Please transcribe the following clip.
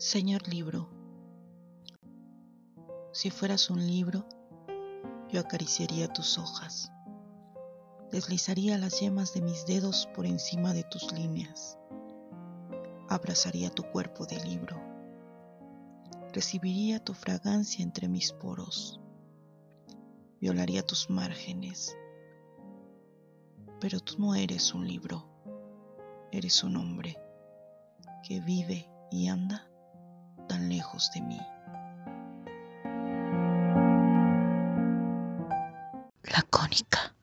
Señor libro, si fueras un libro, yo acariciaría tus hojas, deslizaría las yemas de mis dedos por encima de tus líneas, abrazaría tu cuerpo de libro, recibiría tu fragancia entre mis poros, violaría tus márgenes, pero tú no eres un libro, eres un hombre que vive y anda lejos de mí. Lacónica.